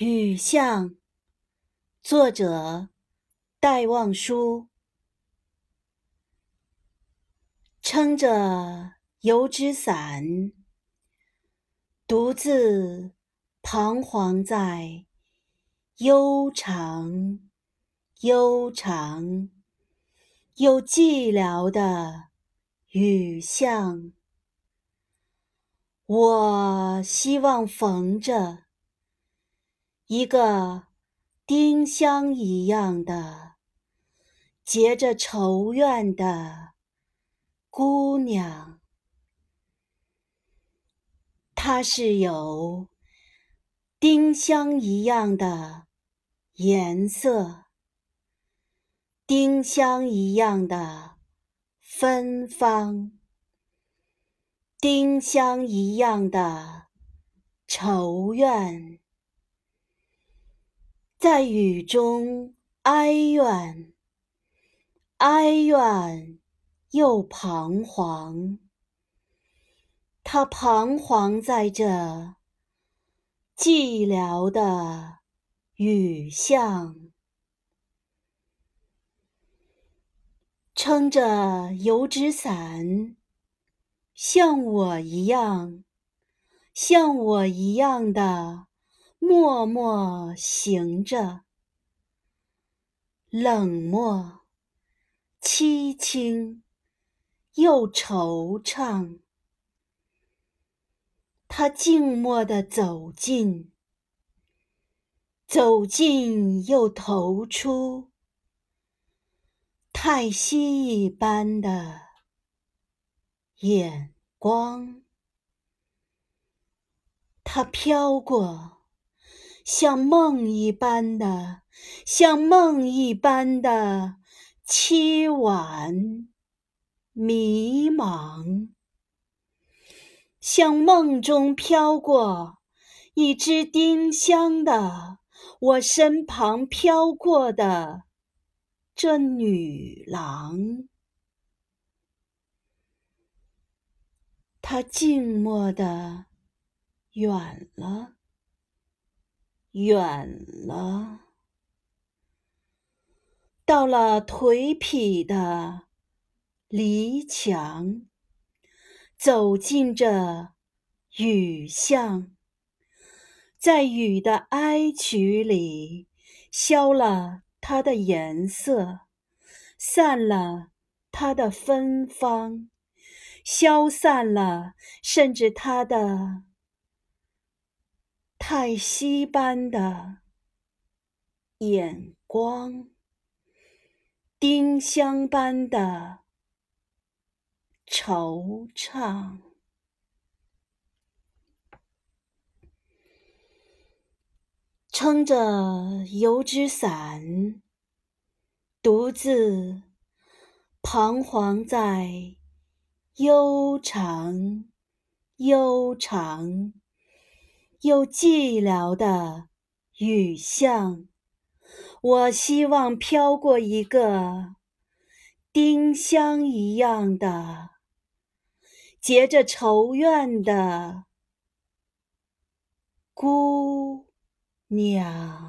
雨巷，作者戴望舒。撑着油纸伞，独自彷徨在悠长、悠长又寂寥的雨巷。我希望逢着。一个丁香一样的结着愁怨的姑娘，她是有丁香一样的颜色，丁香一样的芬芳，丁香一样的愁怨。在雨中哀怨，哀怨又彷徨。他彷徨在这寂寥的雨巷，撑着油纸伞，像我一样，像我一样的。默默行着，冷漠、凄清又惆怅。他静默地走近，走近又投出太息一般的眼光。他飘过。像梦一般的，像梦一般的凄婉迷茫，像梦中飘过一只丁香的我身旁飘过的这女郎，她静默的远了。远了，到了颓圮的篱墙，走进这雨巷，在雨的哀曲里，消了它的颜色，散了它的芬芳，消散了，甚至它的。太息般的眼光，丁香般的惆怅，撑着油纸伞，独自彷徨在悠长、悠长。又寂寥的雨巷，我希望飘过一个丁香一样的结着愁怨的姑娘。